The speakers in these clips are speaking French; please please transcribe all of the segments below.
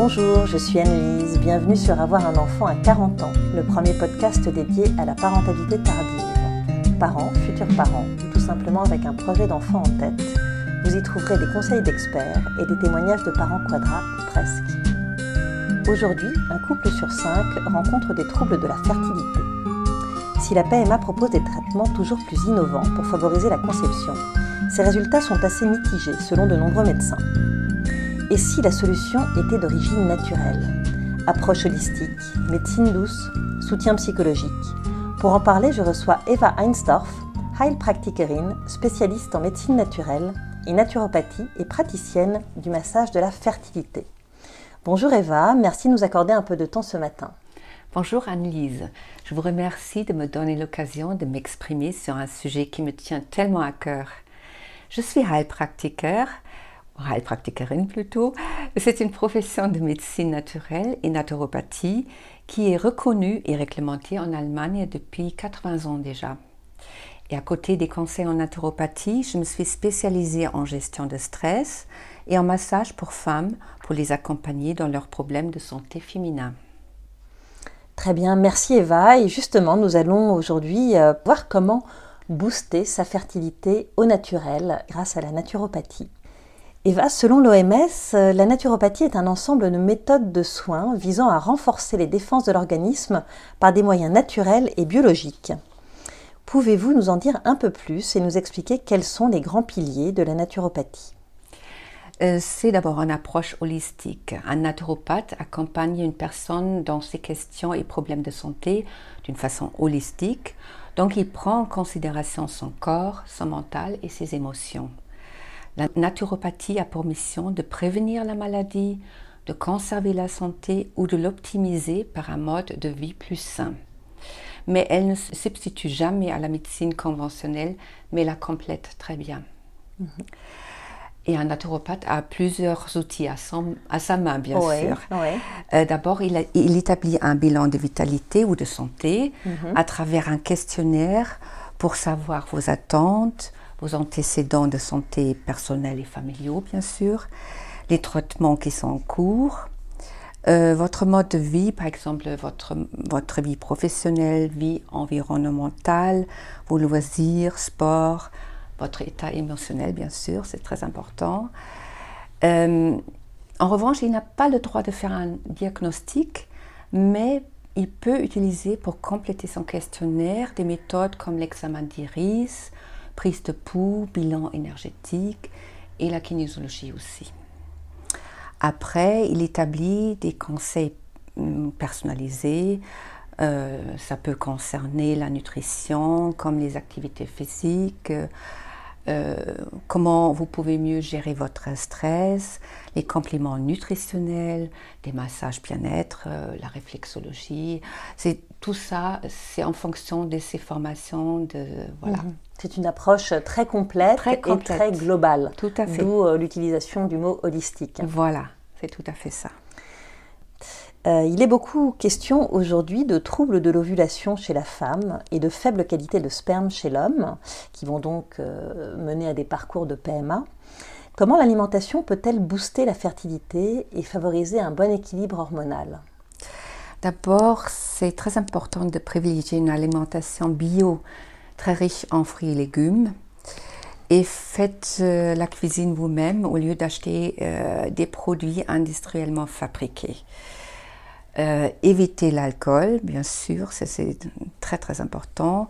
Bonjour, je suis Anne-Lise. Bienvenue sur Avoir un enfant à 40 ans, le premier podcast dédié à la parentalité tardive. Parents, futurs parents, ou tout simplement avec un projet d'enfant en tête, vous y trouverez des conseils d'experts et des témoignages de parents quadras presque. Aujourd'hui, un couple sur cinq rencontre des troubles de la fertilité. Si la PMA propose des traitements toujours plus innovants pour favoriser la conception, ces résultats sont assez mitigés selon de nombreux médecins. Et si la solution était d'origine naturelle Approche holistique, médecine douce, soutien psychologique. Pour en parler, je reçois Eva Einsdorf, Heilpraktikerin, spécialiste en médecine naturelle et naturopathie et praticienne du massage de la fertilité. Bonjour Eva, merci de nous accorder un peu de temps ce matin. Bonjour Anne-Lise, je vous remercie de me donner l'occasion de m'exprimer sur un sujet qui me tient tellement à cœur. Je suis Heilpraktiker Heilpraktikerin plutôt. C'est une profession de médecine naturelle et naturopathie qui est reconnue et réglementée en Allemagne depuis 80 ans déjà. Et à côté des conseils en naturopathie, je me suis spécialisée en gestion de stress et en massage pour femmes pour les accompagner dans leurs problèmes de santé féminin. Très bien, merci Eva. Et justement, nous allons aujourd'hui euh, voir comment booster sa fertilité au naturel grâce à la naturopathie. Eva, selon l'OMS, euh, la naturopathie est un ensemble de méthodes de soins visant à renforcer les défenses de l'organisme par des moyens naturels et biologiques. Pouvez-vous nous en dire un peu plus et nous expliquer quels sont les grands piliers de la naturopathie? Euh, c'est d'abord une approche holistique. Un naturopathe accompagne une personne dans ses questions et problèmes de santé d'une façon holistique, donc il prend en considération son corps, son mental et ses émotions. La naturopathie a pour mission de prévenir la maladie, de conserver la santé ou de l'optimiser par un mode de vie plus sain. Mais elle ne se substitue jamais à la médecine conventionnelle, mais la complète très bien. Et un naturopathe a plusieurs outils à, sa main, bien sûr. Euh, d'abord, il, établit un bilan de vitalité ou de santé mhm. à travers un questionnaire pour savoir vos attentes, vos antécédents de santé personnelle et familiaux, bien sûr, les traitements qui sont en cours, euh, votre mode de vie, par exemple votre, votre vie professionnelle, vie environnementale, vos loisirs, sport, votre état émotionnel, bien sûr, c'est très important. Euh, en revanche, il n'a pas le droit de faire un diagnostic, mais il peut utiliser pour compléter son questionnaire des méthodes comme l'examen d'iris, prise de pouls, bilan énergétique et la kinésiologie aussi. Après, il établit des conseils hum, personnalisés. Euh, ça peut concerner la nutrition, comme les activités physiques, euh, comment vous pouvez mieux gérer votre stress, les compléments nutritionnels, des massages bien-être, euh, la réflexologie. C'est tout ça, c'est en fonction de ces formations. De, voilà. Mhm. C'est une approche très complète, et très globale. Tout à fait. D'où euh, l'utilisation du mot holistique. Voilà, c'est tout à fait ça. Euh, il est beaucoup question aujourd'hui de troubles de l'ovulation chez la femme et de faible qualité de sperme chez l'homme, qui vont donc euh, mener à des parcours de PMA. Comment l'alimentation peut-elle booster la fertilité et favoriser un bon équilibre hormonal? D'abord, c'est très important de privilégier une alimentation bio très riche en fruits et légumes. Et faites euh, la cuisine vous-même au lieu d'acheter des produits industriellement fabriqués. Euh, éviter l'alcool, bien sûr, c'est très très important.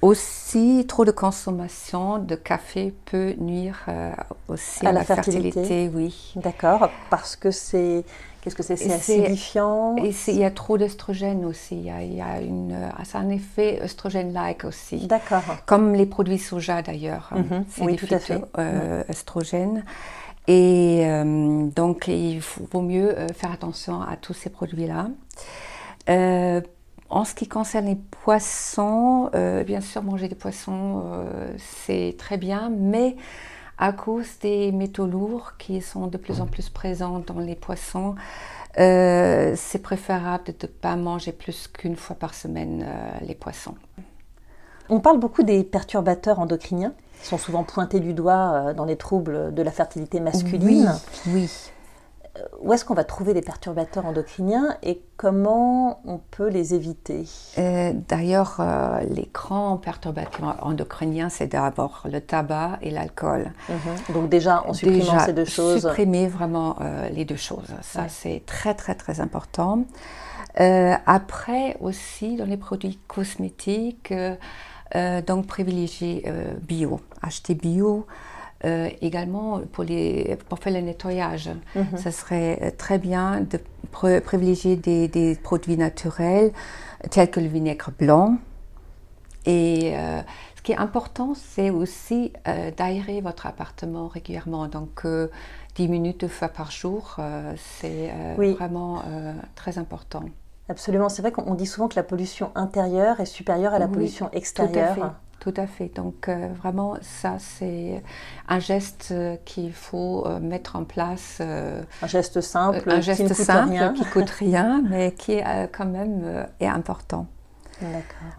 Aussi, trop de consommation de café peut nuire euh, aussi à, la, fertilité. oui. D'accord, parce que c'est qu'est-ce que c'est C'est acidifiant? Et il y a trop d'œstrogène aussi. Il y a, il y a une, ça a un effet œstrogène-like aussi. D'accord. Comme les produits soja d'ailleurs. Mhm. oui, tout à fait. Euh, et euh, donc, il vaut mieux euh, faire attention à tous ces produits-là. Euh, en ce qui concerne les poissons, bien sûr, manger des poissons, c'est très bien, mais à cause des métaux lourds qui sont de plus en plus présents dans les poissons, c'est préférable de ne pas manger plus qu'une fois par semaine les poissons. On parle beaucoup des perturbateurs endocriniens sont souvent pointés du doigt euh, dans les troubles de la fertilité masculine. Oui. où est-ce qu'on va trouver des perturbateurs endocriniens et comment on peut les éviter? D'ailleurs, euh, les grands perturbateurs endocriniens, c'est d'abord le tabac et l'alcool. Mhm. Donc déjà, en supprimant ces deux choses. Supprimer vraiment euh, les deux choses. Ça, c'est très, très, très important. Euh, après aussi, dans les produits cosmétiques, donc privilégier bio, acheter bio. Euh, également pour, les, pour faire le nettoyage. Mhm. Ça serait euh, très bien de privilégier des, produits naturels tels que le vinaigre blanc. Et euh, ce qui est important, c'est aussi d'aérer votre appartement régulièrement. Donc 10 minutes deux fois par jour, c'est vraiment très important. Absolument, c'est vrai qu'on dit souvent que la pollution intérieure est supérieure à la pollution extérieure. Tout à fait. Donc euh, vraiment, ça, c'est un geste euh, qu'il faut euh, mettre en place. un geste simple, un geste qui ne coûte simple, rien. qui coûte rien, mais qui quand même est important.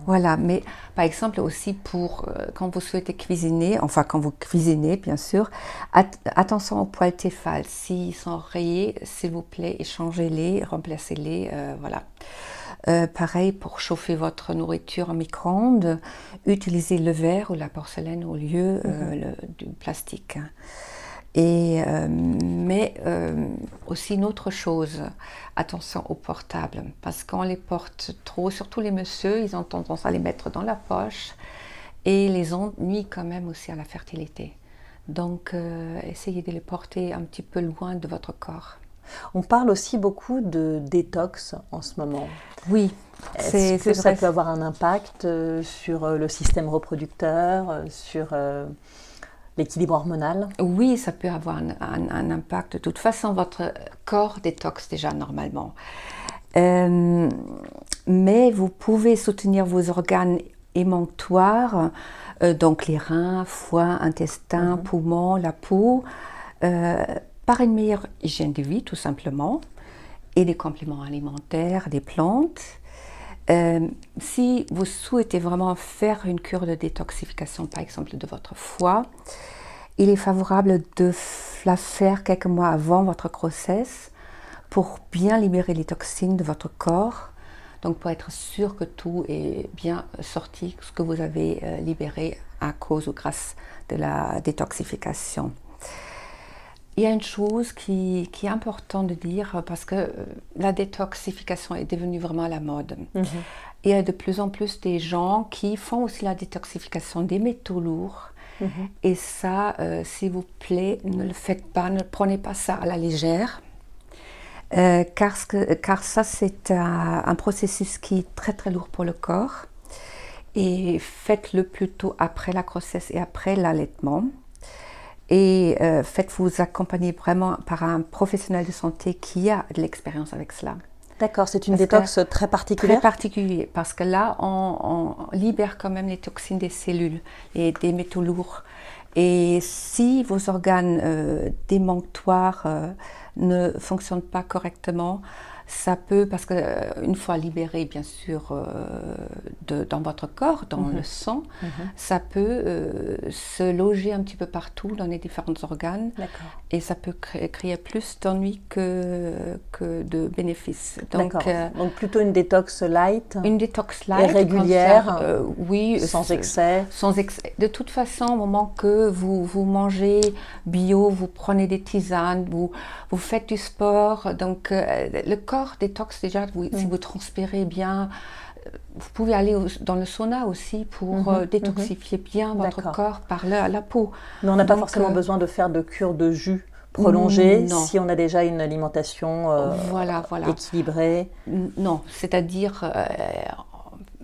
Voilà, mais par exemple aussi pour quand vous souhaitez cuisiner, enfin quand vous cuisinez bien sûr, attention aux poils Tefal. S'ils sont rayés, s'il vous plaît, échangez-les, remplacez-les, voilà. Euh, pareil pour chauffer votre nourriture en micro-ondes, utilisez le verre ou la porcelaine au lieu euh, mhm. du plastique. Et, euh, mais aussi une autre chose, attention aux portables, parce qu'on les porte trop, surtout les messieurs, ils ont tendance à les mettre dans la poche et les nuit quand même aussi à la fertilité. Donc essayez de les porter un petit peu loin de votre corps. On parle aussi beaucoup de détox en ce moment. Oui. Est-ce que ça peut avoir un impact euh, sur euh, le système reproducteur, euh, sur l'équilibre hormonal Oui, ça peut avoir un, impact. De toute façon, votre corps détoxe déjà normalement. mais vous pouvez soutenir vos organes émonctoires, donc les reins, foie, intestin, mhm. poumons, la peau, par une meilleure hygiène de vie tout simplement, et des compléments alimentaires, des plantes. Euh, si vous souhaitez vraiment faire une cure de détoxification, par exemple de votre foie, il est favorable de la faire quelques mois avant votre grossesse pour bien libérer les toxines de votre corps. Donc pour être sûr que tout est bien sorti, ce que vous avez euh, libéré à cause ou grâce de la détoxification. Il y a une chose qui, est importante de dire parce que euh, la détoxification est devenue vraiment à la mode. Mhm. Il y a de plus en plus des gens qui font aussi la détoxification des métaux lourds. Mhm. Et ça, euh, s'il vous plaît, ne le faites pas, ne prenez pas ça à la légère. Euh, car, ça, c'est un, un, processus qui est très très lourd pour le corps. Et faites-le plutôt après la grossesse et après l'allaitement et euh, faites-vous accompagner vraiment par un professionnel de santé qui a de l'expérience avec cela. D'accord, c'est une détox très particulière Très particulière, parce que là, on, libère quand même les toxines des cellules et des métaux lourds. Et si vos organes euh, euh, ne fonctionnent pas correctement, ça peut, parce qu'une euh, fois libéré, bien sûr, euh, de, dans votre corps, dans mhm. le sang, mhm. ça peut euh, se loger un petit peu partout dans les différents organes. Et ça peut créer, plus d'ennuis que, que de bénéfices. Donc, Donc plutôt une détox light. Une détox light. Et régulière. oui. Sans excès. Sans excès. De toute façon, au moment que vous, vous mangez bio, vous prenez des tisanes, vous, vous faites du sport, donc le corps détox déjà, si mm. vous transpirez bien, euh, vous pouvez aller dans le sauna aussi pour mm-hmm, euh, détoxifier mm-hmm. bien votre corps par la, la, peau. Mais on n'a pas forcément euh, besoin de faire de cure de jus prolongée si on a déjà une alimentation voilà, voilà. équilibrée. Non, c'est-à-dire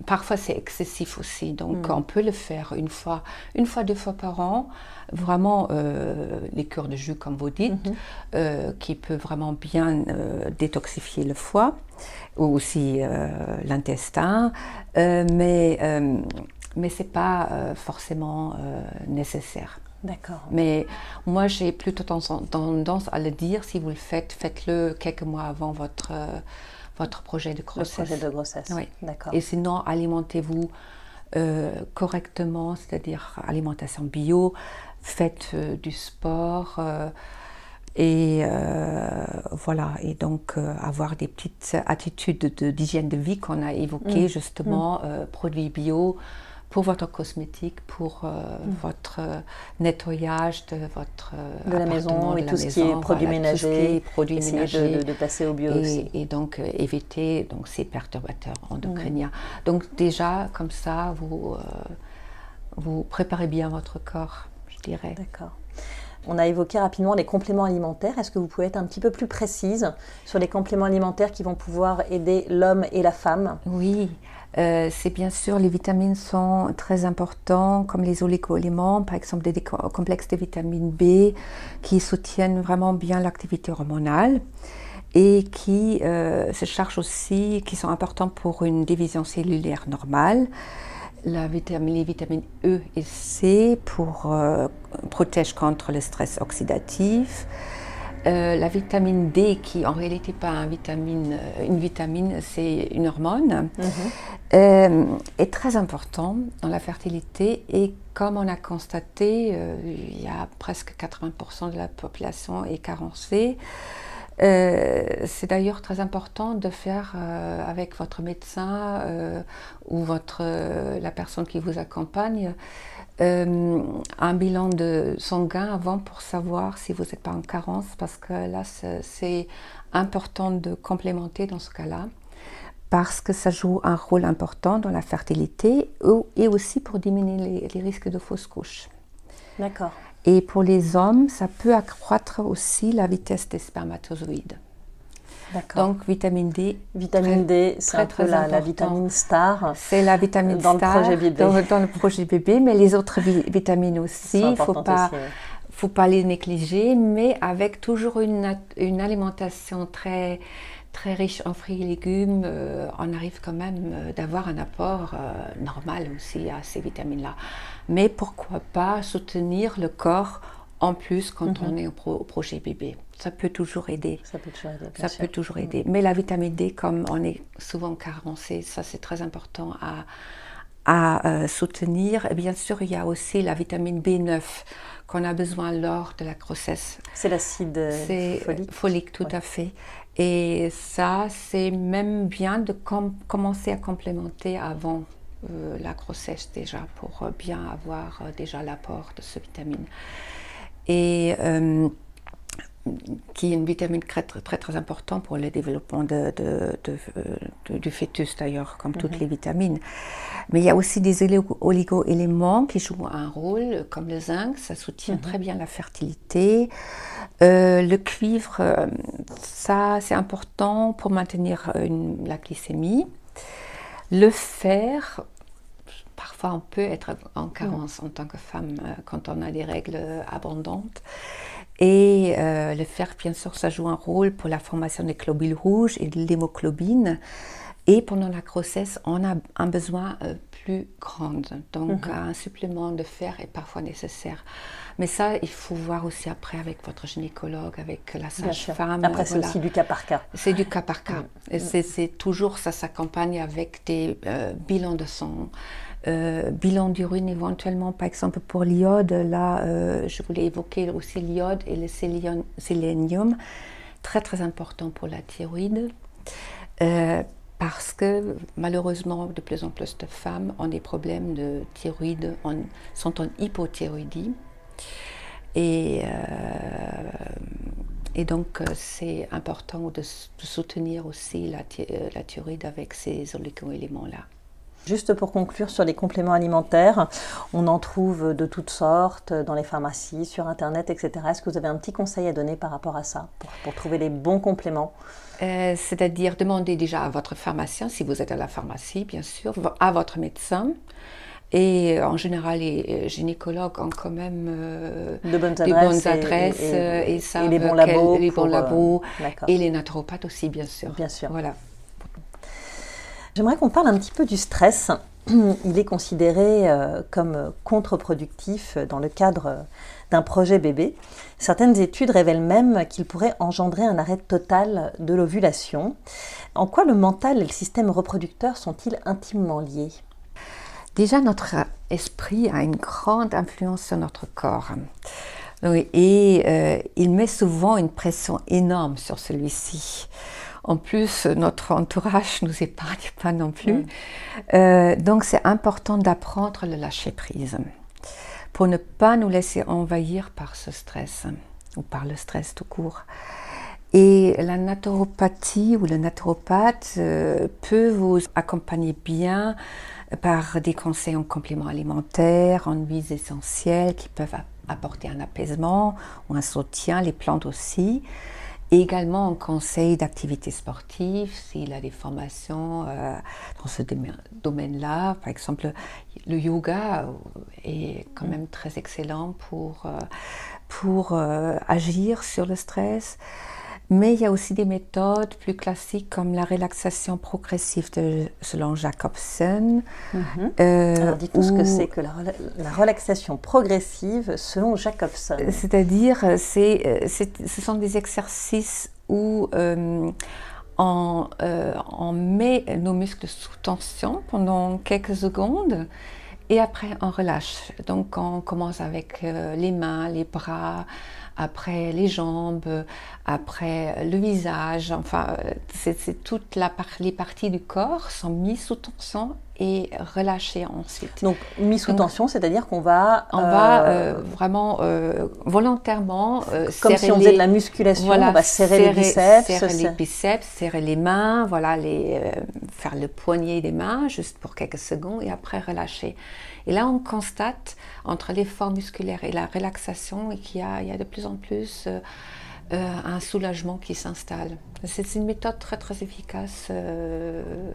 parfois c'est excessif aussi, donc mm. on peut le faire une fois, une fois, deux fois par an vraiment euh, les cures de jus, comme vous dites, mhm. euh, qui peut vraiment bien euh, détoxifier le foie ou aussi l'intestin, mais, mais ce n'est pas forcément nécessaire. D'accord. Mais moi, j'ai plutôt tendance à le dire, si vous le faites, faites-le quelques mois avant votre, votre projet de grossesse. Le projet de grossesse, oui. D'accord. Et sinon, alimentez-vous correctement, c'est-à-dire alimentation bio, faites euh, du sport, euh, Et voilà, et donc avoir des petites attitudes d'hygiène de, vie qu'on a évoquées, mm. justement, mm. produits bio, pour votre cosmétique, pour euh, mm. votre euh, nettoyage de votre de la maison et tout, ce qui est produits ménagers, produits ménagers, de, de, passer au bio et, aussi. Et donc euh, éviter donc ces perturbateurs endocriniens. Donc déjà comme ça vous vous préparez bien votre corps, dirais. D'accord. On a évoqué rapidement les compléments alimentaires. Est-ce que vous pouvez être un petit peu plus précise sur les compléments alimentaires qui vont pouvoir aider l'homme et la femme? Oui. Euh, c'est bien sûr, les vitamines sont très importants, comme les oligo-éléments, par exemple des complexes de vitamine B, qui soutiennent vraiment bien l'activité hormonale et qui euh, se chargent aussi, qui sont importants pour une division cellulaire normale. La vitamine, les vitamines E et C pour, euh, protègent contre le stress oxydatif. Euh, la vitamine D, qui en réalité pas un vitamine, euh, une vitamine, c'est une hormone, mhm. euh, est très important dans la fertilité et comme on a constaté, il y a presque 80% de la population est carencée. C'est d'ailleurs très important de faire avec votre médecin ou votre, la personne qui vous accompagne euh, un bilan de sanguin avant pour savoir si vous n'êtes pas en carence, parce que là, c'est important de complémenter dans ce cas-là, parce que ça joue un rôle important dans la fertilité et aussi pour diminuer les, risques de fausses couches. D'accord. Et pour les hommes, ça peut accroître aussi la vitesse des spermatozoïdes. Donc vitamine D. Vitamine D, c'est un peu la, vitamine star. C'est la vitamine dans star le projet bébé. Dans, le projet bébé, mais les autres vitamines aussi. Il ne faut pas, faut pas les négliger, mais avec toujours une, une alimentation très très riche en fruits et légumes, euh, on arrive quand même euh, d'avoir un apport euh, normal aussi à ces vitamines-là. Mais pourquoi pas soutenir le corps en plus quand mhm. on est au, projet bébé. Ça peut toujours aider. Ça peut toujours aider. Ça peut toujours aider. Mais la vitamine D, comme on est souvent carencé, ça c'est très important à, à euh, soutenir. Et bien sûr, il y a aussi la vitamine B9 qu'on a besoin lors de la grossesse. C'est l'acide folique. Folique, tout à fait. Et ça, c'est même bien de commencer à complémenter avant euh, la grossesse déjà, pour euh, bien avoir déjà l'apport de ce vitamine et euh, qui est une vitamine très très, très importante pour le développement de, de, du fœtus d'ailleurs, comme toutes mhm. les vitamines. Mais il y a aussi des oligo-éléments qui jouent un rôle, comme le zinc, ça soutient mhm. très bien la fertilité. Euh, le cuivre, euh, ça c'est important pour maintenir une, la glycémie. Le fer, parfois on peut être en carence en tant que femme euh, quand on a des règles abondantes. Et euh, le fer, bien sûr, ça joue un rôle pour la formation des globules rouges et de l'hémoglobine. Et pendant la grossesse, on a un besoin euh, plus grand. Donc, mhm. un supplément de fer est parfois nécessaire. Mais ça, il faut voir aussi après avec votre gynécologue, avec la sage-femme. Après, c'est aussi du cas par cas. C'est du cas par cas. Et c'est toujours, ça s'accompagne avec des bilans de sang, euh, bilan d'urine éventuellement, par exemple pour l'iode, là euh, je voulais évoquer aussi l'iode et le sélénium, très très important pour la thyroïde, euh, parce que malheureusement de plus en plus de femmes ont des problèmes de thyroïde, sont en hypothyroïdie. Et, et donc c'est important de, soutenir aussi la, la thyroïde avec ces oligo-éléments-là. Juste pour conclure sur les compléments alimentaires, on en trouve de toutes sortes dans les pharmacies, sur Internet, etc. Est-ce que vous avez un petit conseil à donner par rapport à ça, pour, trouver les bons compléments? Euh, C'est-à-dire demander déjà à votre pharmacien, si vous êtes à la pharmacie, bien sûr, à votre médecin. Et en général, les gynécologues ont quand même euh, de bonnes adresses, et, et, les bons labos, les bons labos et les naturopathes aussi, bien sûr. Bien sûr. Voilà. J'aimerais qu'on parle un petit peu du stress. Il est considéré euh, comme contre-productif dans le cadre d'un projet bébé. Certaines études révèlent même qu'il pourrait engendrer un arrêt total de l'ovulation. En quoi le mental et le système reproducteur sont-ils intimement liés? Déjà, notre esprit a une grande influence sur notre corps. Et euh, il met souvent une pression énorme sur celui-ci. En plus, notre entourage nous épargne pas non plus. Mm. Euh, donc, c'est important d'apprendre le lâcher prise pour ne pas nous laisser envahir par ce stress ou par le stress tout court. Et la naturopathie ou le naturopathe euh, peut vous accompagner bien par des conseils en compléments alimentaires, en huiles essentielles qui peuvent apporter un apaisement ou un soutien, les plantes aussi. Et également en conseil d'activité sportive, s'il a des formations euh, dans ce domaine-là. Par exemple, le yoga est quand même très excellent pour, euh, pour euh, agir sur le stress. Mais il y a aussi des méthodes plus classiques comme la relaxation progressive de, selon Jacobson. Mhm. Euh, Alors dites-nous ce que c'est que la, relaxation progressive selon Jacobson. C'est-à-dire, c'est, ce sont des exercices où euh, on, euh, on, met nos muscles sous tension pendant quelques secondes et après on relâche. Donc on commence avec les mains, les bras après les jambes, après le visage, enfin, c'est toute la les parties du corps sont mises sous tension et relâchées ensuite. Donc mis sous tension, c'est-à-dire qu'on va on va euh, euh, vraiment euh, volontairement comme si on faisait de la musculation, on va serrer, les biceps, serrer les biceps, serrer les mains, voilà, les faire le poignet des mains juste pour quelques secondes et après relâcher. Et là, on constate entre l'effort musculaire et la relaxation qu'il y, a de plus en plus euh, euh, un soulagement qui s'installe. C'est une méthode très très efficace. Euh,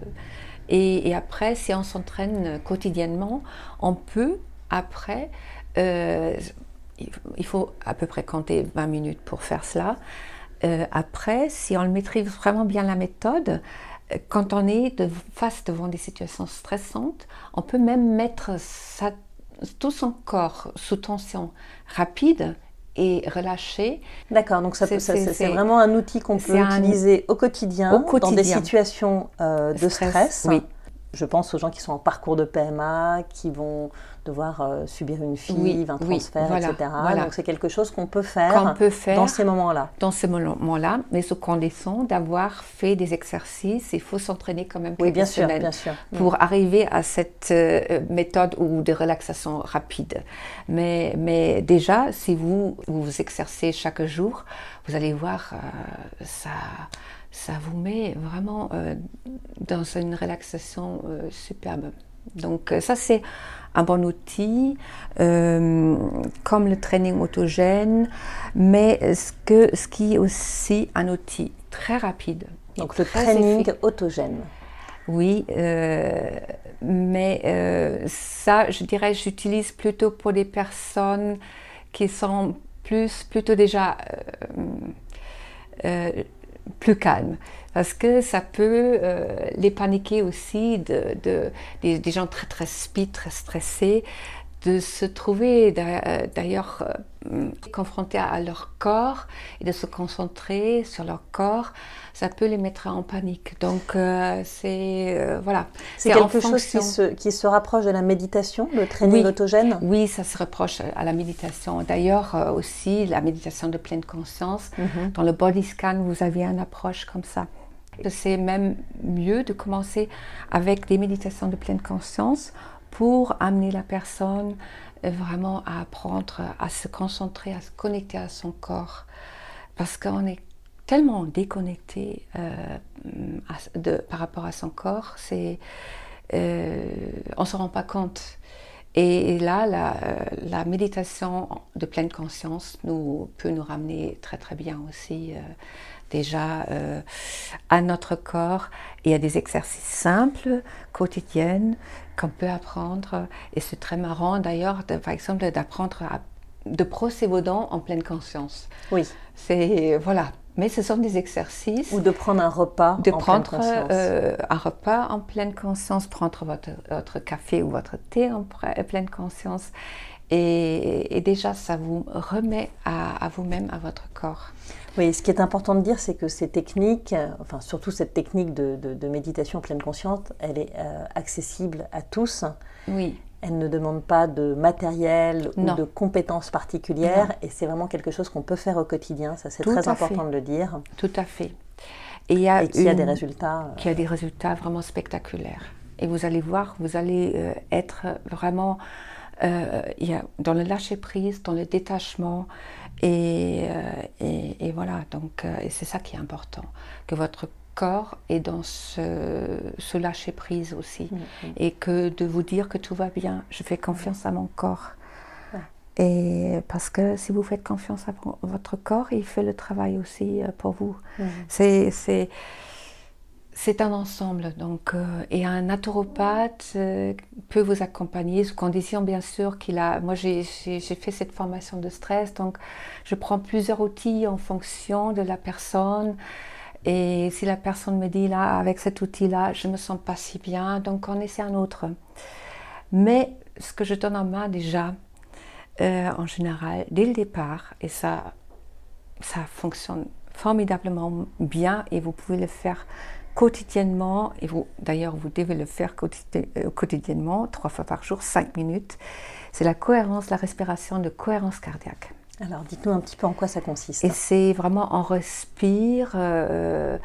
et, après, si on s'entraîne quotidiennement, on peut après, il faut à peu près compter 20 minutes pour faire cela. après, si on maîtrise vraiment bien la méthode, quand on est de face devant des situations stressantes, on peut même mettre tout son corps sous tension rapide et relâcher. D'accord, donc c'est vraiment un outil qu'on peut utiliser au quotidien, dans des situations euh, de stress. Oui. Je pense aux gens qui sont en parcours de PMA, qui vont devoir euh, subir une FIV, un transfert, etc. Donc c'est quelque chose qu'on peut, faire peut faire dans ces moments-là. Dans ces moments-là, mais sous condition d'avoir fait des exercices. Il faut s'entraîner quand même oui, bien sûr, bien sûr. pour arriver à cette euh, méthode ou de relaxation rapide. Mais, mais déjà, si vous vous exercez chaque jour, vous allez voir, euh, ça ça vous met vraiment dans une relaxation superbe. Donc ça c'est un bon outil, euh, comme le training autogène, mais ce, que, ce qui est aussi un outil très rapide. Donc le training autogène. Oui, euh, mais euh, ça, je dirais, j'utilise plutôt pour des personnes qui sont plus, plutôt déjà plus calmes parce que ça peut euh, les paniquer aussi de, des, gens très très speed, très stressés, de se trouver euh, d'ailleurs euh, confrontés à leur corps et de se concentrer sur leur corps, ça peut les mettre en panique. Donc c'est voilà. C'est quelque chose qui se, qui se, rapproche de la méditation, le training autogène? Oui, ça se rapproche à la méditation. D'ailleurs aussi la méditation de pleine conscience. Mhm. Dans le body scan, vous avez une approche comme ça. C'est même mieux de commencer avec des méditations de pleine conscience pour amener la personne vraiment à apprendre à se concentrer, à se connecter à son corps. Parce qu'on est tellement déconnecté euh, par rapport à son corps, euh, on ne se rend pas compte. Et, là, la, méditation de pleine conscience nous, peut nous ramener très très bien aussi euh, déjà euh, à notre corps et à des exercices simples, quotidiens, qu'on peut apprendre. Et c'est très marrant d'ailleurs, par exemple, d'apprendre à de brosser vos dents en pleine conscience. Oui. C'est voilà. Mais ce sont des exercices. Ou de prendre un repas de prendre, pleine conscience. Euh, un repas en pleine conscience, prendre votre, votre café ou votre thé en pleine conscience. Et, déjà, ça vous remet à, vous-même, à votre corps. Oui, ce qui est important de dire, c'est que ces techniques, enfin surtout cette technique de, méditation pleine conscience, elle est euh, accessible à tous. Oui. Elle ne demande pas de matériel ou de compétences particulières et c'est vraiment quelque chose qu'on peut faire au quotidien. Ça, c'est très important de le dire. Tout à fait. Et, il y a, qui a des résultats. Euh, qui a des résultats vraiment spectaculaires. Et vous allez voir, vous allez euh, être vraiment euh, y a, dans le lâcher prise, dans le détachement. Et, et, voilà, donc c'est ça qui est important, que votre corps est dans ce, ce lâcher prise aussi, mm, mm. et que de vous dire que tout va bien, je fais confiance à mon corps. Et parce que si vous faites confiance à votre corps, il fait le travail aussi euh, pour vous. Mhm. C'est c'est un ensemble. Donc, euh, et un naturopathe euh, peut vous accompagner, sous condition bien sûr qu'il a. Moi, j'ai fait cette formation de stress, donc je prends plusieurs outils en fonction de la personne. Et si la personne me dit là, avec cet outil-là, je me sens pas si bien, donc on essaie un autre. Mais ce que je donne en main déjà, euh, en général dès le départ et ça, ça fonctionne formidablement bien et vous pouvez le faire quotidiennement et vous d'ailleurs vous devez le faire euh, quotidiennement trois fois par jour cinq minutes. C'est la cohérence la respiration de cohérence cardiaque. Alors dites-nous un petit peu en quoi ça consiste. Et c'est vraiment on respire euh,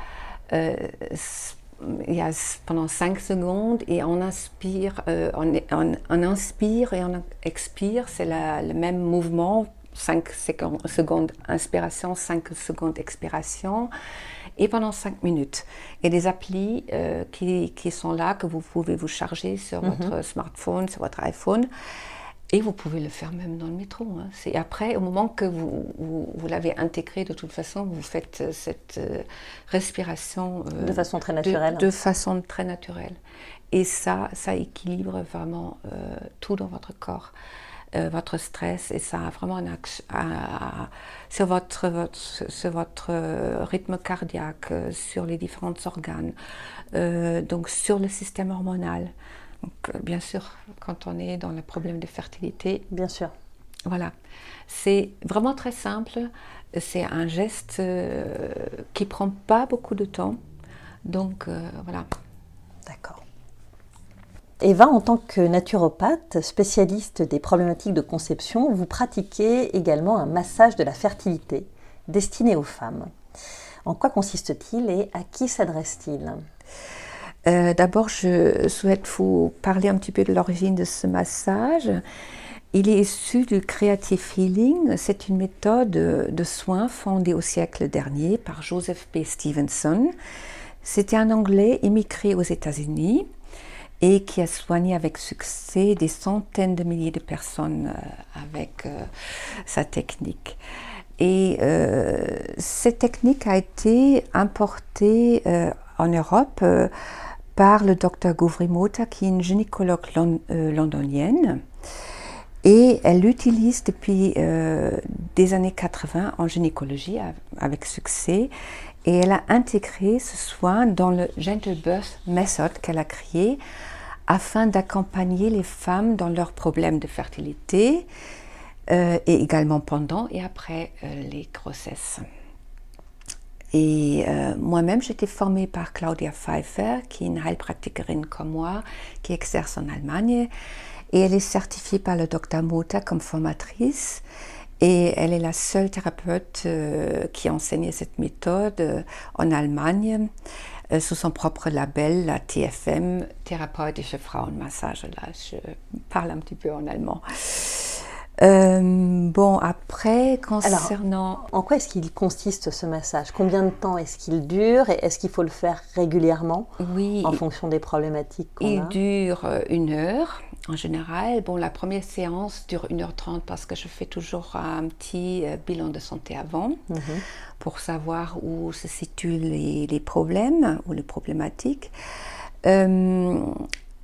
il y a pendant 5 secondes et on inspire, euh, on, inspire et on expire, c'est le même mouvement, 5 secondes inspiration, 5 secondes expiration, et pendant 5 minutes. Et des applis euh, qui, qui, sont là, que vous pouvez vous charger sur mhm. votre smartphone, sur votre iPhone. Et vous pouvez le faire même dans le métro. Hein. C'est après, au moment que vous, vous, l'avez intégré, de toute façon, vous faites euh, cette euh, respiration. Euh, de façon très naturelle. De, façon très naturelle. Et ça, ça équilibre vraiment tout dans votre corps. Votre stress et ça a vraiment un action sur votre, votre, sur votre rythme cardiaque, sur les différents organes, donc sur le système hormonal. Donc, bien sûr, quand on est dans le problème de fertilité. Bien sûr. Voilà. C'est vraiment très simple. C'est un geste euh, qui prend pas beaucoup de temps. Donc, euh, voilà. D'accord. Eva, en tant que naturopathe, spécialiste des problématiques de conception, vous pratiquez également un massage de la fertilité destiné aux femmes. En quoi consiste-t-il et à qui s'adresse-t-il? Euh, d'abord, je souhaite vous parler un petit peu de l'origine de ce massage. Il est issu du Creative Healing. C'est une méthode de soins fondée au siècle dernier par Joseph B. Stevenson. C'était un Anglais émigré aux États-Unis et qui a soigné avec succès des centaines de milliers de personnes euh, avec euh, sa technique. Et cette technique a été importée en Europe par le docteur Mota, qui est une gynécologue euh, londonienne. Et elle l'utilise depuis euh, des années 80 en gynécologie avec succès. Et elle a intégré ce soin dans le Gentle Birth Method qu'elle a créé afin d'accompagner les femmes dans leurs problèmes de fertilité euh, et également pendant et après les grossesses. Et euh, moi-même, j'étais formée par Claudia Pfeiffer, qui est une heilpraktikerin comme moi, qui exerce en Allemagne. Et elle est certifiée par le docteur Mota comme formatrice. Et elle est la seule thérapeute euh, qui a enseigné cette méthode euh, en Allemagne sous son propre label, la TFM, Therapeutische Frauenmassage. Là, je parle un petit peu en allemand. Euh, bon, après, concernant... en quoi est-ce qu'il consiste ce massage? Combien de temps est-ce qu'il dure? Et est-ce qu'il faut le faire régulièrement? Oui. En fonction des problématiques qu'on Il dure euh, une heure en général. Bon, la première séance dure 1h30 parce que je fais toujours un petit euh, bilan de santé avant mhm. pour savoir où se situent les, problèmes ou les problématiques.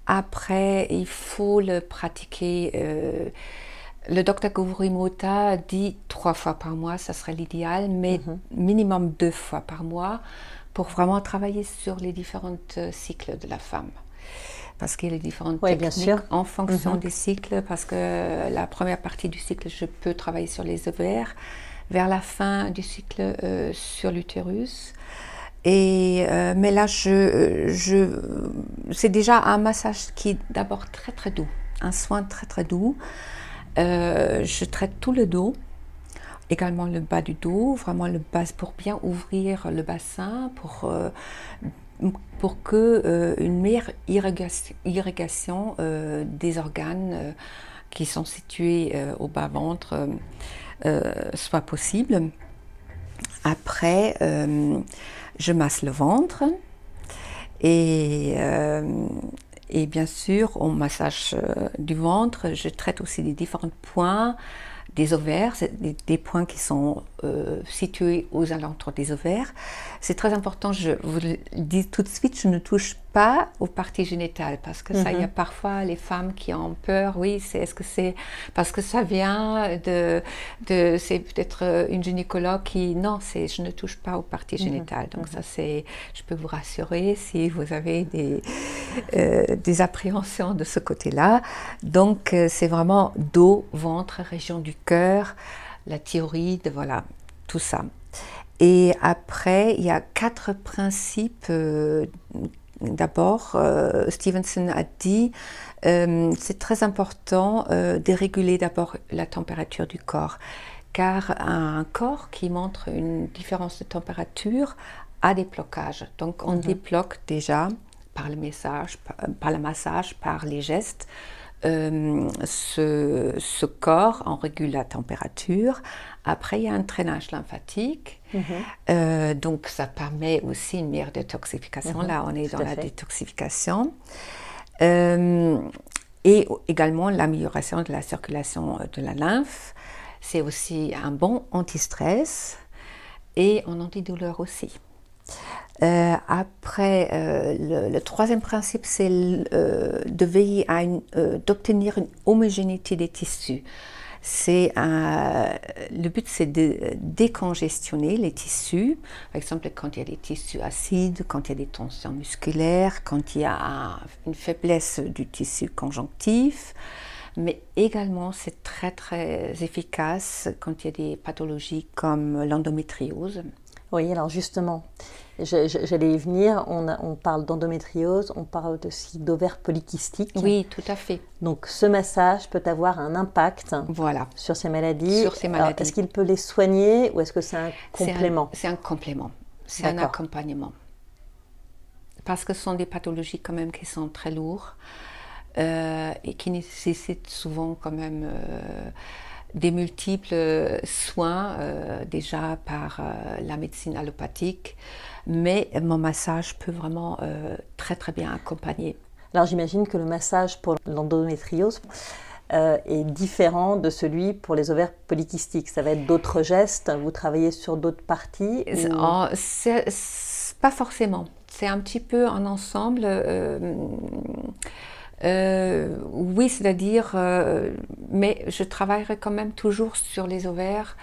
après, il faut le pratiquer le docteur Gourimota dit trois fois par mois, ça serait l'idéal, mais mhm. minimum deux fois par mois pour vraiment travailler sur les différents euh, cycles de la femme. Parce qu'il y a les différentes techniques en fonction mhm. des cycles, parce que la première partie du cycle, je peux travailler sur les ovaires, vers la fin du cycle euh, sur l'utérus. Et, euh, mais là, je, je, c'est déjà un massage qui est d'abord très très doux un soin très très doux. je traite tout le dos, également le bas du dos, vraiment le bas pour bien ouvrir le bassin, pour, pour que une meilleure irrigation, des organes qui sont situés au bas ventre soit possible. Après, je masse le ventre et, euh, et bien sûr, au massage euh, du ventre, je traite aussi des différents points des ovaires, des, points qui sont euh, situés aux alentours des ovaires. C'est très important, je vous le dis tout de suite, je ne touche pas aux parties génitales parce que ça, il y a mhm. parfois les femmes qui ont peur. Oui, c'est est-ce que c'est parce que ça vient de, de c'est peut-être une gynécologue qui non, c'est je ne touche pas aux parties mhm. génitales. Donc ça, mhm. c'est, je peux vous rassurer si vous avez des euh, des appréhensions de ce côté-là. Donc euh, c'est vraiment dos, ventre, région du cœur, la thyroïde, voilà, tout ça. Et après, il y a quatre principes. Euh, d'abord, euh, Stevenson a dit, euh, c'est très important de réguler d'abord la température du corps, car un corps qui montre une différence de température a des blocages. Donc on mhm. débloque déjà par le message, par le massage, par les gestes, euh, ce, corps, on régule la température. Après, il y a un drainage lymphatique. Mhm. Euh, donc, ça permet aussi une meilleure détoxification. Mhm. Là, on est dans la détoxification. Euh, et également l'amélioration de la circulation de la lymphe. C'est aussi un bon anti-stress et un antidouleur aussi. Euh, après, euh, le, troisième principe, c'est euh, de veiller à d'obtenir une homogénéité des tissus. C'est le but, c'est de décongestionner les tissus. Par exemple, quand il y a des tissus acides, quand il y a des tensions musculaires, quand il y a une faiblesse du tissu conjonctif. Mais également, c'est très très efficace quand il y a des pathologies comme l'endométriose. Oui, alors justement, j'allais y venir, on, parle d'endométriose, on parle aussi d'ovaires polykystiques. Oui, tout à fait. Donc ce massage peut avoir un impact voilà. sur ces maladies. Sur ces maladies. Est-ce qu'il peut les soigner ou est-ce que c'est un complément? C'est un, complément, c'est un accompagnement. Parce que ce sont des pathologies quand même qui sont très lourdes euh, et qui nécessitent souvent quand même... Euh, des multiples soins euh, déjà par euh, la médecine allopathique, mais mon massage peut vraiment euh, très très bien accompagner. Alors j'imagine que le massage pour l'endométriose est différent de celui pour les ovaires polykystiques. Ça va être d'autres gestes, vous travaillez sur d'autres parties oh, Pas forcément. C'est un petit peu un ensemble. Euh, oui, c'est-à-dire, euh, mais je travaillerai quand même toujours sur les ovaires,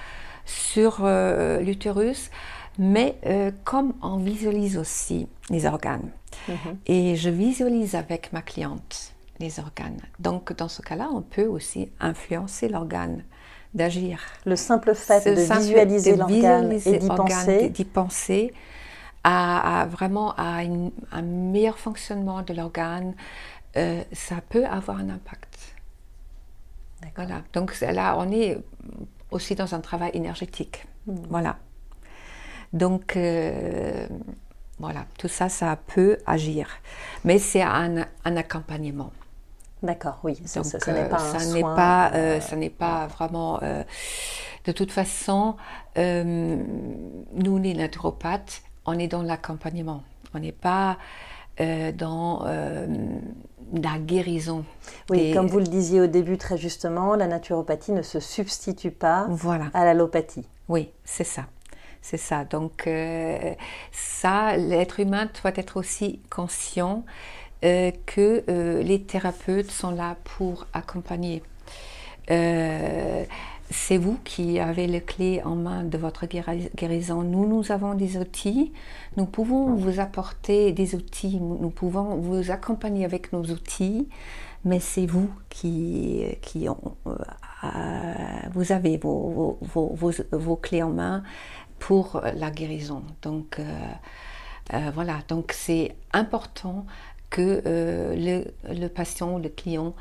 sur euh, l'utérus, mais comme on visualise aussi les organes, mhm. et je visualise avec ma cliente les organes. Donc, dans ce cas-là, on peut aussi influencer l'organe d'agir. Le simple fait de visualiser l'organe et d'y penser, d'y penser à, vraiment à un meilleur fonctionnement de l'organe, euh, ça peut avoir un impact. Voilà. Donc là, on est aussi dans un travail énergétique. Hmm. Voilà. Donc euh, voilà, tout ça, ça peut agir. Mais c'est un, un, accompagnement. D'accord, oui. Donc, ça, n'est pas, ça n'est pas, euh, ça n'est pas vraiment. de toute façon, nous, les naturopathes, on est dans l'accompagnement. On n'est pas dans la guérison. Oui, comme vous le disiez au début très justement, la naturopathie ne se substitue pas voilà. à l'allopathie. Oui, c'est ça. C'est ça. Donc euh, ça, l'être humain doit être aussi conscient euh, que euh, les thérapeutes sont là pour accompagner c'est vous qui avez les clés en main de votre guérison. Nous, nous avons des outils. Nous pouvons vous apporter des outils. Nous pouvons vous accompagner avec nos outils. Mais c'est vous qui, qui euh, vous avez vos, vos, vos, vos, clés en main pour la guérison. Donc, euh, euh, voilà. Donc, c'est important que le, le patient, le client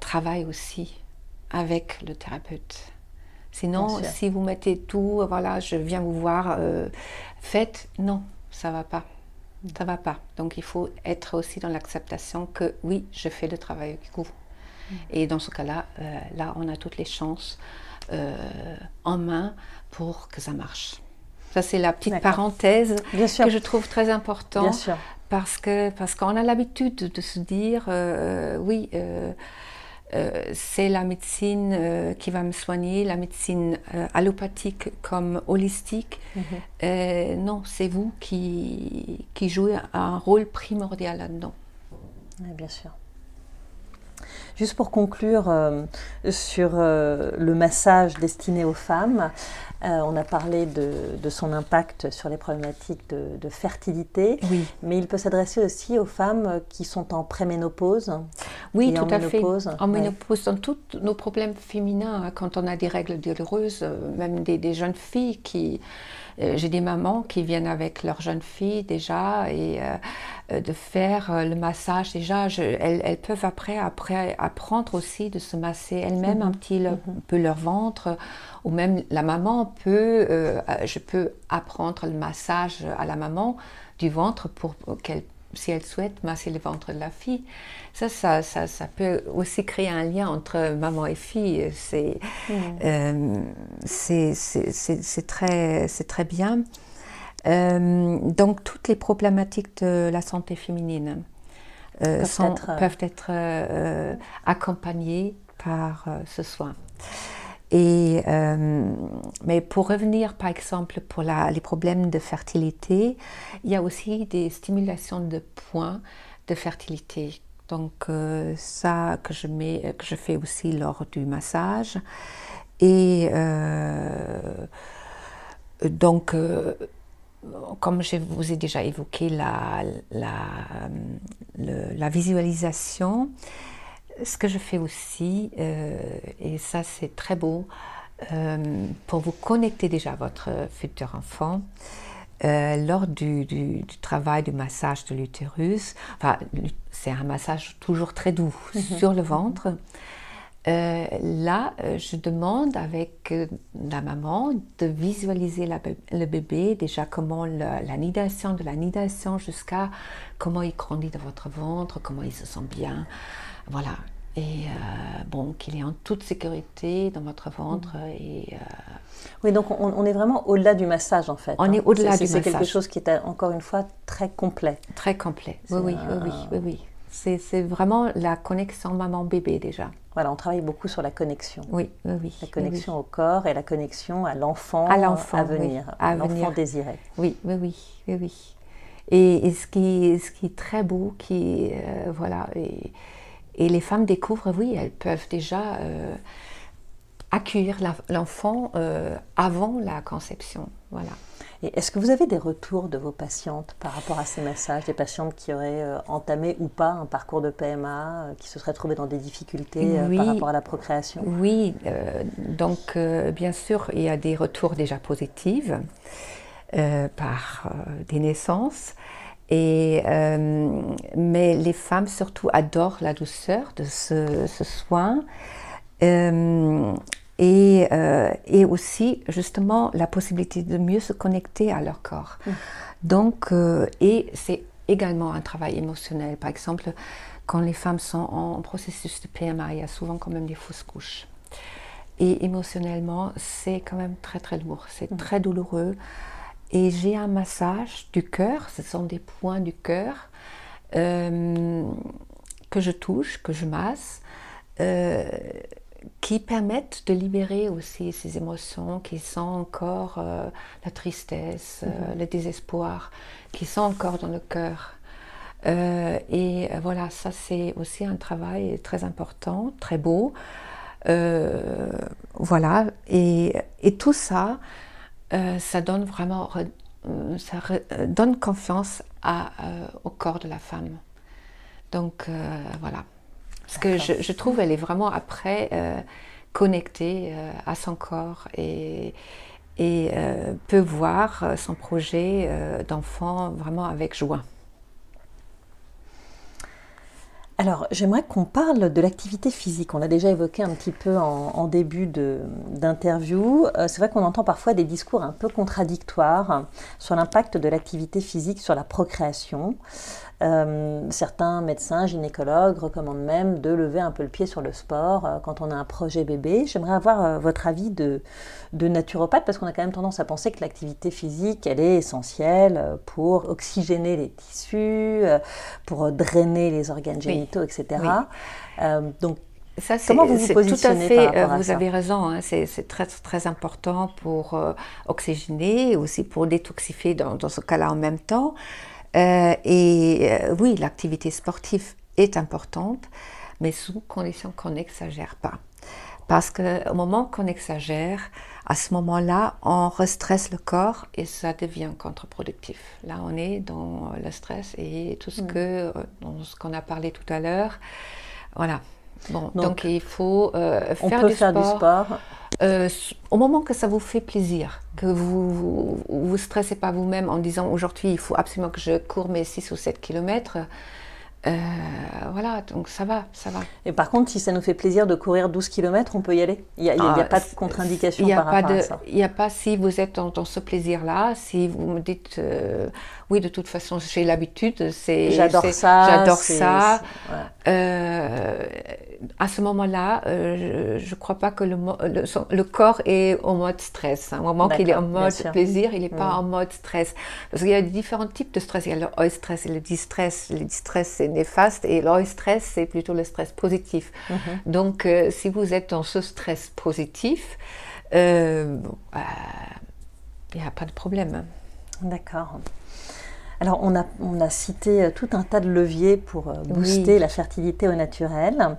travaille aussi avec le thérapeute. Sinon, si vous mettez tout, voilà, je viens vous voir, euh, faites, non, ça va pas. Ça va pas. Donc il faut être aussi dans l'acceptation que oui, je fais le travail avec vous. Mm. Et dans ce cas-là, euh, là, on a toutes les chances euh, en main pour que ça marche. Ça, c'est la petite parenthèse que je trouve très importante. Parce que parce qu'on a l'habitude de se dire, oui, euh, c'est la médecine euh, qui va me soigner, la médecine euh, allopathique comme holistique. Mhm. non, c'est vous qui, qui jouez un rôle primordial là-dedans. bien sûr. Juste pour conclure sur le massage destiné aux femmes, euh, on a parlé de, son impact sur les problématiques de, fertilité, oui. mais il peut s'adresser aussi aux femmes qui sont en préménopause. Oui, tout à fait. En ménopause, dans tous nos problèmes féminins, quand on a des règles douloureuses, euh, même des jeunes filles qui euh, j'ai des mamans qui viennent avec leur jeune fille déjà et euh, de faire le massage déjà. elles, peuvent après, après apprendre aussi de se masser elles-mêmes mhm. un petit mhm. peu leur ventre ou même la maman peut, je peux apprendre le massage à la maman du ventre pour qu'elle si elle souhaite masser le ventre de la fille. Ça, ça, ça, ça peut aussi créer un lien entre maman et fille. C'est mm. euh, c'est très, très bien. Euh, donc, toutes les problématiques de la santé féminine euh, peuvent, sont, être, peuvent être accompagnées par ce soin. Euh, mais pour revenir, par exemple, pour les problèmes de fertilité, il y a aussi des stimulations de points de fertilité. Donc euh, ça que je, fais aussi lors du massage. Et euh, donc, comme je vous ai déjà évoqué la visualisation, ce que je fais aussi, euh, et ça c'est très beau, euh, pour vous connecter déjà à votre futur enfant, euh, lors du, travail du massage de l'utérus, enfin, c'est un massage toujours très doux mhm. sur le ventre. là, je demande avec la maman de visualiser le bébé, déjà comment la, la nidation, de la nidation jusqu'à comment il grandit dans votre ventre, comment il se sent bien. Voilà. Et euh, bon, qu'il est en toute sécurité dans votre ventre. Et, euh, Oui, donc on, est vraiment au-delà du massage en fait. On hein. est au-delà du massage. C'est quelque chose qui est encore une fois très complet. Très complet, oui, oui, oui, oui, oui, C'est vraiment la connexion maman-bébé déjà. Voilà, on travaille beaucoup sur la connexion. Oui, oui, oui. La connexion au corps et la connexion à l'enfant à, à venir, à l'enfant désiré. Oui, oui, oui, oui, oui. Et, ce, qui, ce qui est très beau, qui, euh, voilà, et, et les femmes découvrent, oui, elles peuvent déjà euh, accueillir l'enfant euh, avant la conception. Voilà. Et est-ce que vous avez des retours de vos patientes par rapport à ces massages, des patientes qui auraient euh, entamé ou pas un parcours de PMA, qui se seraient trouvées dans des difficultés par rapport à la procréation? Oui, donc bien sûr, il y a des retours déjà positifs par des naissances. Et, euh, mais les femmes surtout adorent la douceur de ce, soin euh, et, euh, et, aussi justement la possibilité de mieux se connecter à leur corps. Mmh. Donc, et c'est également un travail émotionnel. Par exemple, quand les femmes sont en processus de PMA, il y a souvent quand même des fausses couches. Et émotionnellement, c'est quand même très très lourd, c'est mmh. très douloureux. Et j'ai un massage du cœur, ce sont des points du cœur euh, que je touche, que je masse, euh, qui permettent de libérer aussi ces émotions qui sont encore euh, la tristesse, mhm. le désespoir, qui sont encore dans le cœur. et voilà, ça c'est aussi un travail très important, très beau. voilà, et, et tout ça, euh, ça donne vraiment euh, ça euh, donne confiance à, au corps de la femme. Donc voilà. Parce que je, trouve elle est vraiment après connectée à son corps et, et peut voir son projet d'enfant vraiment avec joie. Alors, j'aimerais qu'on parle de l'activité physique. On l'a déjà évoqué un petit peu en, début d'interview. Euh, c'est vrai qu'on entend parfois des discours un peu contradictoires sur l'impact de l'activité physique sur la procréation. Euh, certains médecins, gynécologues recommandent même de lever un peu le pied sur le sport euh, quand on a un projet bébé. J'aimerais avoir votre avis de, de naturopathe parce qu'on a quand même tendance à penser que l'activité physique, elle est essentielle pour oxygéner les tissus, pour drainer les organes génitaux, etc. donc, ça, Comment vous vous positionnez tout à fait, euh, Vous avez raison, hein, c'est très, très important pour euh, oxygéner et aussi pour détoxifier dans, dans ce cas-là en même temps. Euh, et oui, l'activité sportive est importante, mais sous condition qu'on n'exagère pas. Parce qu'au moment qu'on exagère, à ce moment-là, on restresse le corps et ça devient contre-productif. Là, on est dans le stress et tout ce mm. que, ce qu'on a parlé tout à l'heure. Voilà, Bon, donc, il faut euh, faire, on peut faire du sport. Euh, au moment que ça vous fait plaisir, que vous vous, vous stressez pas vous-même en disant aujourd'hui il faut absolument que je cours mes 6 ou 7 kilomètres, euh, voilà, donc ça va, ça va. Et par contre, si ça nous fait plaisir de courir 12 km, on peut y aller Il n'y a, a, pas de ah, contre-indication par rapport à ça Il n'y a pas, si vous êtes dans, ce plaisir-là, si vous me dites, euh, oui, de toute façon, j'ai l'habitude, c'est... J'adore ça. J'adore ça. Euh, à ce moment-là, je ne crois pas que le, le, corps est en mode stress. Au moment qu'il est en mode plaisir, il n'est pas mm. en mode stress. Parce qu'il y a différents types de stress. Il y a le high stress et le distress. Le distress, c'est néfaste et le stress, c'est plutôt le stress positif. Mhm. Donc, euh, si vous êtes dans ce stress positif, euh, bah, il n'y a pas de problème. D'accord. Alors, on a, on a cité euh, tout un tas de leviers pour euh, booster la fertilité au naturel.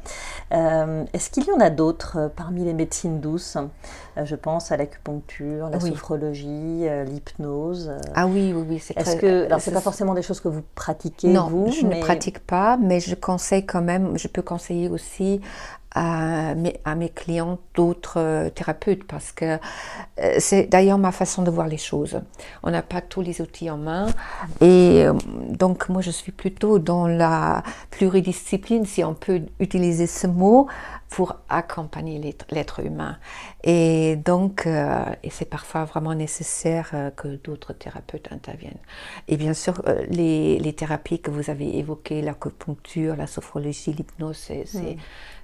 Euh, est-ce qu'il y en a d'autres parmi les médecines douces? Je pense à l'acupuncture, la sophrologie, l'hypnose. Ah oui, oui, oui. C'est Est-ce que, alors, c'est pas forcément des choses que vous pratiquez, non, vous je ne pratique pas, mais je conseille quand même, je peux conseiller aussi à mes, clients d'autres euh, thérapeutes parce que euh, c'est d'ailleurs ma façon de voir les choses. On n'a pas tous les outils en main et euh, donc moi je suis plutôt dans la pluridiscipline, si on peut utiliser ce mot, pour accompagner l'être humain. Et donc, et c'est parfois vraiment nécessaire que d'autres thérapeutes interviennent. Et bien sûr, les, thérapies que vous avez évoquées, l'acupuncture, la sophrologie, l'hypnose, c'est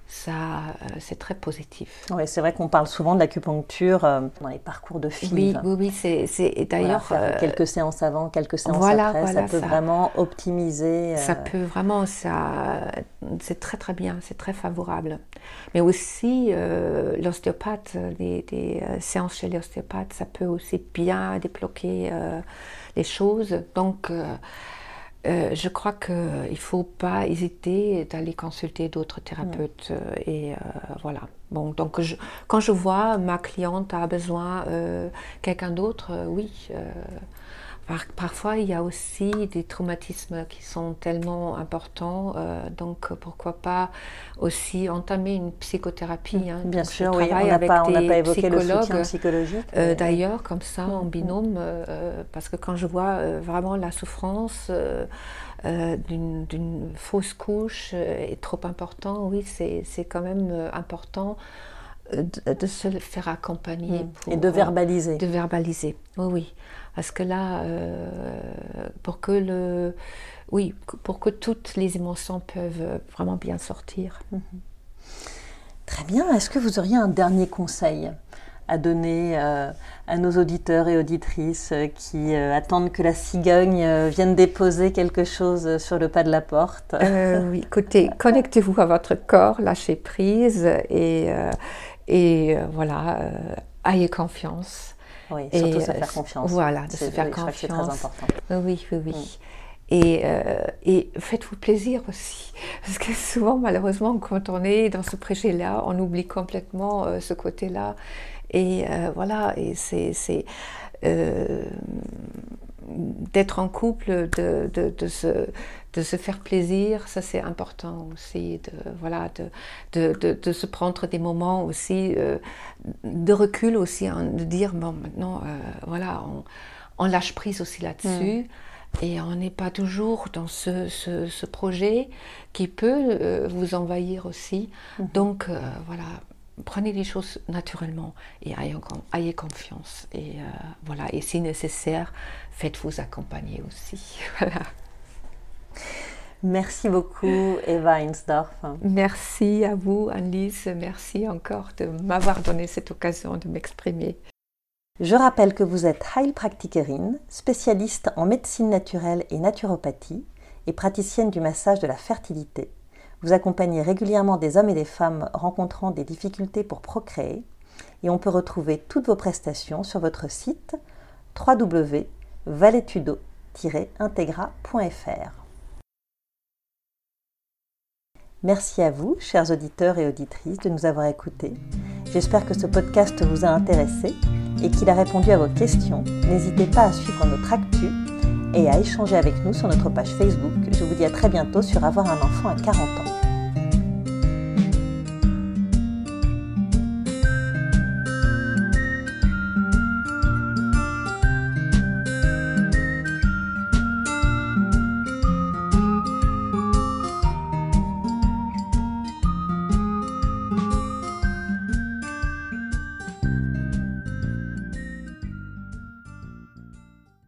ça, euh, c'est très positif. Oui, c'est vrai qu'on parle souvent de l'acupuncture euh, dans les parcours de films. Oui, oui, oui c'est d'ailleurs euh, quelques séances avant, quelques séances après, ça peut vraiment optimiser. Ça peut vraiment, ça, c'est très très bien, c'est très favorable. Mais aussi l'ostéopathe, des, des séances chez l'ostéopathe, ça peut aussi bien débloquer les choses. Donc euh, je crois qu'il ne faut pas hésiter d'aller consulter d'autres thérapeutes. Euh, et euh, voilà. Bon, donc quand je vois ma cliente a besoin de quelqu'un d'autre, oui parfois, il y a aussi des traumatismes qui sont tellement importants, euh, donc pourquoi pas aussi entamer une psychothérapie. Hein. Bien sûr, oui, on n'a pas, pas, évoqué le soutien psychologique. Euh, d'ailleurs, comme ça, en mm, mm. binôme, euh, parce que quand je vois vraiment la souffrance d'une fausse couche est trop important, oui, c'est quand même important. De, se faire accompagner. Mm. Et de verbaliser. De verbaliser, oui, oui. Parce que là, euh, pour que le, oui, pour que toutes les émotions peuvent vraiment bien sortir. Mhm. Très bien. Est-ce que vous auriez un dernier conseil à donner euh, à nos auditeurs et auditrices euh, qui attendent que la cigogne vienne déposer quelque chose sur le pas de la porte? Oui, écoutez, connectez-vous à votre corps, lâchez prise et, et voilà, ayez confiance. Oui, surtout se faire confiance. Voilà, de se faire confiance. C'est très important. Oui, oui, oui. Mm. Et, euh, et faites-vous plaisir aussi. Parce que souvent, malheureusement, quand on est dans ce projet-là, on oublie complètement euh, ce côté-là. Et euh, voilà, et c'est d'être en couple, de, de, de, se, de se faire plaisir, ça c'est important aussi, de, voilà, de, de, se prendre des moments aussi euh, de recul aussi, hein, de dire, bon maintenant, euh, voilà, on, on, lâche prise aussi là-dessus. Mm. Et on n'est pas toujours dans ce, projet qui peut euh, vous envahir aussi. Mhm. Donc voilà, prenez les choses naturellement et ayez, confiance. Et voilà, et si nécessaire, faites-vous accompagner aussi. voilà. Merci beaucoup, Eva Einsdorf. Merci à vous, Annelise. Merci encore de m'avoir donné cette occasion de m'exprimer. Je rappelle que vous êtes Heilpraktikerin, spécialiste en médecine naturelle et naturopathie et praticienne du massage de la fertilité. Vous accompagnez régulièrement des hommes et des femmes rencontrant des difficultés pour procréer et on peut retrouver toutes vos prestations sur votre site www.valetudo-integra.fr. Merci à vous, chers auditeurs et auditrices, de nous avoir écoutés. J'espère que ce podcast vous a intéressé et qu'il a répondu à vos questions. N'hésitez pas à suivre notre actu et à échanger avec nous sur notre page Facebook. Je vous dis à très bientôt sur Avoir un enfant à 40 ans.